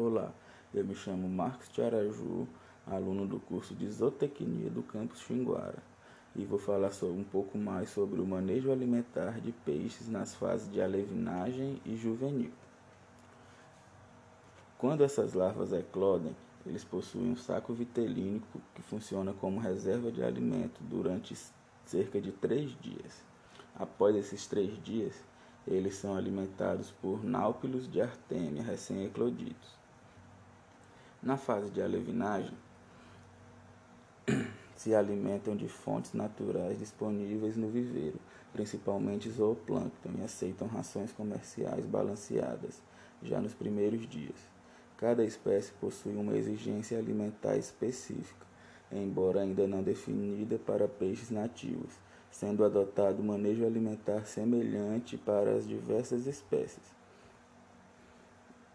Olá, eu me chamo Marcos Tiaraju, aluno do curso de Zootecnia do campus Xinguara, e vou falar um pouco mais sobre o manejo alimentar de peixes nas fases de alevinagem e juvenil. Quando essas larvas eclodem, eles possuem um saco vitelínico que funciona como reserva de alimento durante cerca de três dias. Após esses três dias, eles são alimentados por náupilos de artêmia recém-eclodidos. Na fase de alevinagem, se alimentam de fontes naturais disponíveis no viveiro, principalmente zooplâncton, e aceitam rações comerciais balanceadas já nos primeiros dias. Cada espécie possui uma exigência alimentar específica, embora ainda não definida para peixes nativos, sendo adotado manejo alimentar semelhante para as diversas espécies.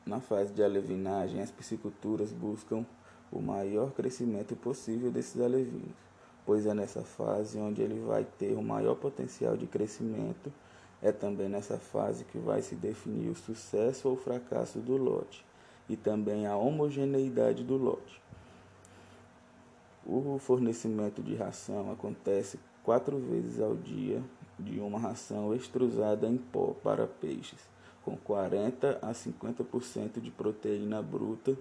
Na fase de alevinagem, as pisciculturas buscam o maior crescimento possível desses alevinos, pois é nessa fase onde ele vai ter o maior potencial de crescimento. É também nessa fase que vai se definir o sucesso ou fracasso do lote e também a homogeneidade do lote. O fornecimento de ração acontece quatro vezes ao dia de uma ração extrusada em pó para peixes com 40 a 50% de proteína bruta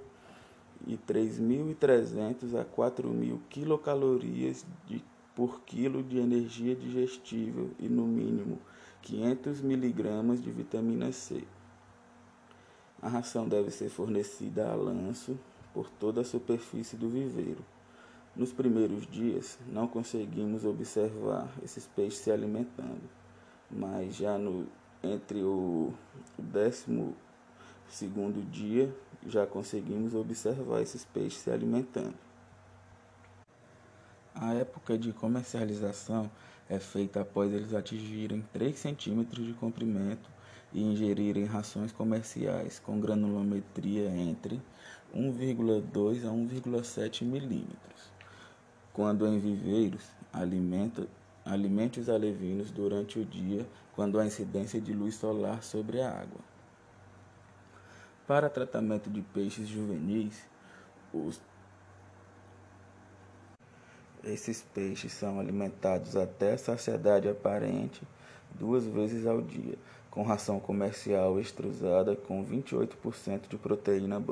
e 3.300 a 4.000 quilocalorias de, por quilo de energia digestível e, no mínimo, 500 miligramas de vitamina C. A ração deve ser fornecida a lanço por toda a superfície do viveiro. Nos primeiros dias, não conseguimos observar esses peixes se alimentando, mas já no entre o décimo segundo dia já conseguimos observar esses peixes se alimentando. A época de comercialização é feita após eles atingirem 3 centímetros de comprimento e ingerirem rações comerciais com granulometria entre 1,2 a 1,7 milímetros. Quando em viveiros, alimenta Alimente os alevinos durante o dia quando há incidência de luz solar sobre a água. Para tratamento de peixes juvenis, os... esses peixes são alimentados até saciedade aparente duas vezes ao dia, com ração comercial extrusada com 28% de proteína bruta.